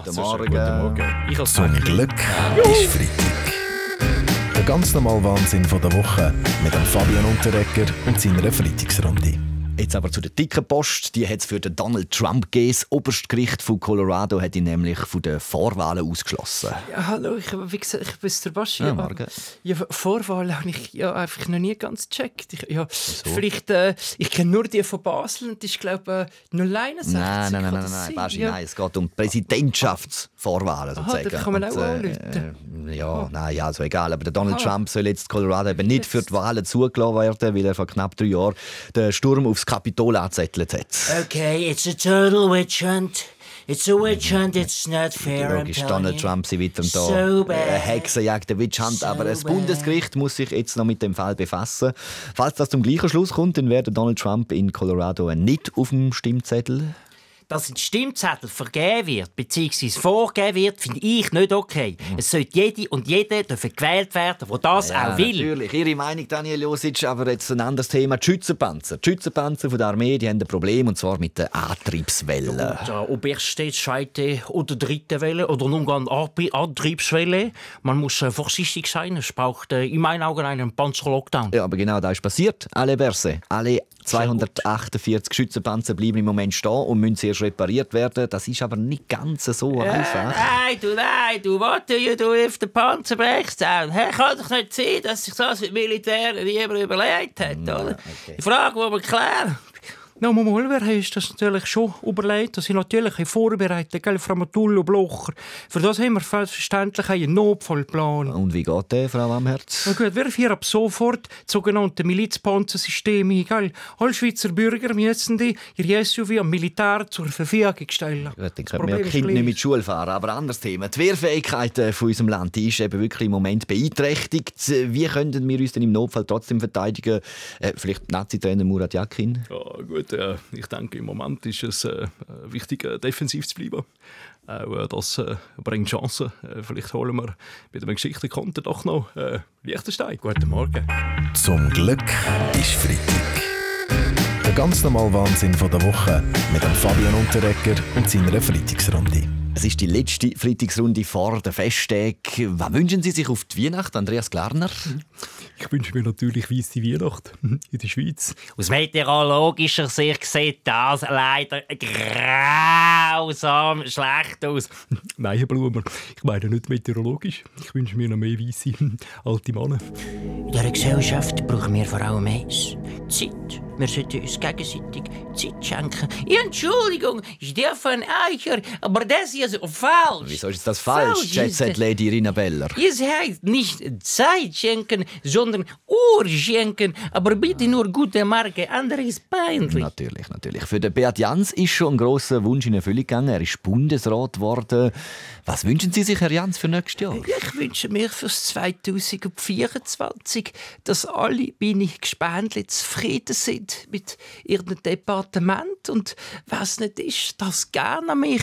Guten, sehr Morgen. schön. Guten Morgen. Ich Zum Glück ist Freitag. Der ganz normale Wahnsinn von der Woche mit dem Fabian Unterrecker und seiner Freitagsrunde. Jetzt aber zu der dicken Post. Die hat es für den Donald Trump gegeben. Das Oberstgericht von Colorado hat ihn nämlich von den Vorwahlen ausgeschlossen. Ja, hallo, ich, wie gesagt, ich bin der Baschi. Ja, morgen. Ja, Vorwahl habe ich ja einfach noch nie ganz gecheckt. Ich, ja, vielleicht, äh, ich kenne nur die von Basel und die ist, glaube ich, 061. Nein, nein, nein, nein, das nein? Baschi, ja. nein. Es geht um Präsidentschaftsvorwahlen Aha, sozusagen. da kann man auch anrufen. äh, Ja, nein, ja, also egal. Aber der Donald Aha. Trump soll jetzt Colorado eben nicht für die Wahlen zugelassen werden, weil er vor knapp drei Jahren den Sturm aufs Kapitol angezettelt hat. Okay, it's a total witch hunt. It's a witch hunt, it's not fair, Logisch, Donald. Trump sie weiter da. So bad. Eine Hexenjagd, eine Witchhunt. So aber das. Bundesgericht muss sich jetzt noch mit dem Fall befassen. Falls das zum gleichen Schluss kommt, dann wäre Donald Trump in Colorado nicht auf dem Stimmzettel. Dass ein Stimmzettel vergeben wird, bzw. vorgegeben wird, finde ich nicht okay. Es sollte jede und jeder dürfen gewählt werden, der das auch will. Natürlich, Ihre Meinung, Daniel Josic, aber jetzt ein anderes Thema. Die Schützenpanzer. Die Schützenpanzer von der Armee die haben ein Problem, und zwar mit den Antriebswellen. Ja, ob erste, zweite oder dritte Welle oder nun gar Antriebswelle. Man muss äh, vorsichtig sein. Es braucht äh, in meinen Augen einen Panzerlockdown. Ja, aber genau das ist passiert. Alle Berse, alle 248 Schützenpanzer bleiben im Moment stehen und müssen zuerst repariert werden. Das ist aber nicht ganz so einfach. Nein, du, nein, du, what do you do if the Panzer breaks down? Hä, kann doch nicht sein, dass sich das mit Militär niemand überlegt hat, oder? Die Frage, die wir klären. Na, mal, wer ist das natürlich schon überlegt. Das sind natürlich vorbereitet, gell, Framatullo, Blocher. Für das haben wir selbstverständlich einen Notfallplan. Und wie geht der, Frau Amherz? Na gut, wir führen ab sofort das sogenannte Milizpanzersystem ein. Gell? Alle Schweizer Bürger müssen die ihr SUV am Militär zur Verfügung stellen. Gut, dann können wir Kinder nicht mit Schule fahren. Aber ein anderes Thema. Die Wehrfähigkeit äh, von unserem Land die ist eben wirklich im Moment beeinträchtigt. Wie könnten wir uns denn im Notfall trotzdem verteidigen? Äh, vielleicht Nazi-Trainer Murat Yakin? Ja, gut, äh, ich denke, im Moment ist es äh, wichtig, äh, defensiv zu bleiben. Auch äh, das äh, bringt Chancen. Äh, vielleicht holen wir mit einem Geschichtenkonto doch noch äh, Liechtenstein. Guten Morgen. Zum Glück ist Freitag. Der ganz normale Wahnsinn von der Woche mit dem Fabian Unterrecker und seiner Freitagsrunde. Es ist die letzte Freitagsrunde vor der Festtag. Was wünschen Sie sich auf die Weihnacht, Andreas Glarner? Ich wünsche mir natürlich weisse Weihnacht in der Schweiz. Aus meteorologischer Sicht sieht das leider grausam schlecht aus. Nein, Blumer, ich meine nicht meteorologisch. Ich wünsche mir noch mehr weisse alte Männer. In dieser Gesellschaft brauchen wir vor allem eins: Zeit. Wir sollten uns gegenseitig Ja, Entschuldigung, ich ein Eicher, aber das ist falsch. Wieso ist das falsch, Jet. Lady Irina Beller? Es heißt nicht Zeit schenken, sondern Uhr schenken. Aber bitte nur gute Marke, andere ist peinlich. Natürlich, natürlich. Für den Beat Jans ist schon ein grosser Wunsch in Erfüllung gegangen. Er ist Bundesrat geworden. Was wünschen Sie sich, Herr Jans, für nächstes Jahr? Ich wünsche mir fürs 2024, dass alle meine Gespendli zufrieden sind mit ihrem Departement und was nicht ist, das gerne an mich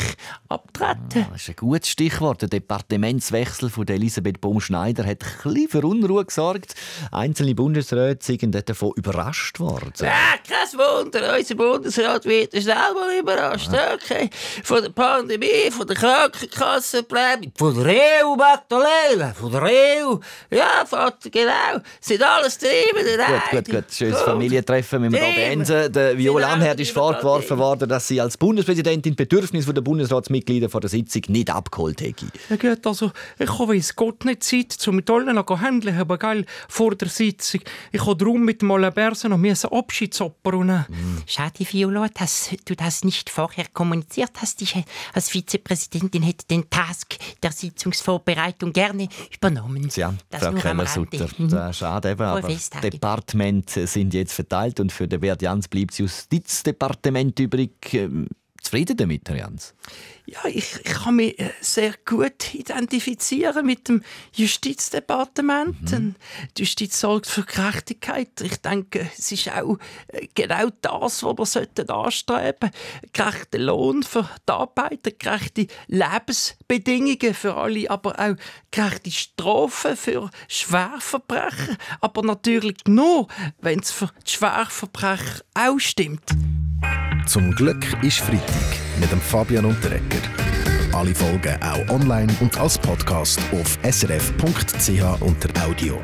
abtreten. Das ist ein gutes Stichwort. Der Departementswechsel von Elisabeth Baum-Schneider hat ein für Unruhe gesorgt. Einzelne Bundesräte sind davon überrascht worden. Ah, kein Wunder, unser Bundesrat wird selber überrascht. Okay. Von der Pandemie, von der Krankenkassenprämie, von der EU, Magdalena, von der EU. Ja, Vater, genau. Sind alles Themen. Gut, gut, gut. Schönes Familientreffen wir hier Themen. beenden. Der Viola Alle ist vorgeworfen worden, dass sie als Bundespräsidentin die Bedürfnisse der Bundesratsmitglieder vor der Sitzung nicht abgeholt hätte. Ja gut, also ich habe weiss Gott nicht Zeit, um mit allen noch handeln, aber geil, vor der Sitzung. Ich habe darum mit dem Alabersen noch Abschiedsoper nehmen. Schade, Viola, dass du das nicht vorher kommuniziert hast. Ich als Vizepräsidentin hätte den Task der Sitzungsvorbereitung gerne übernommen. Ja, Das Frau. Rande. Mhm. Ist schade eben, aber Festtage. Departemente sind jetzt verteilt und für den Beat Jans bleibt das Justizdepartement übrig. Zufrieden damit, Herr Jans? Ja, ich, ich kann mich äh, sehr gut identifizieren mit dem Justizdepartement. Mhm. Die Justiz sorgt für Gerechtigkeit. Ich denke, es ist auch äh, genau das, was wir sollten anstreben Gerechter Lohn für die Arbeiter, gerechte Lebensbedingungen für alle, aber auch gerechte Strafen für Schwerverbrecher. Aber natürlich nur, wenn es für die Schwerverbrecher auch stimmt. Zum Glück ist Freitag mit dem Fabian Unterrecker. Alle Folgen auch online und als Podcast auf srf.ch unter Audio.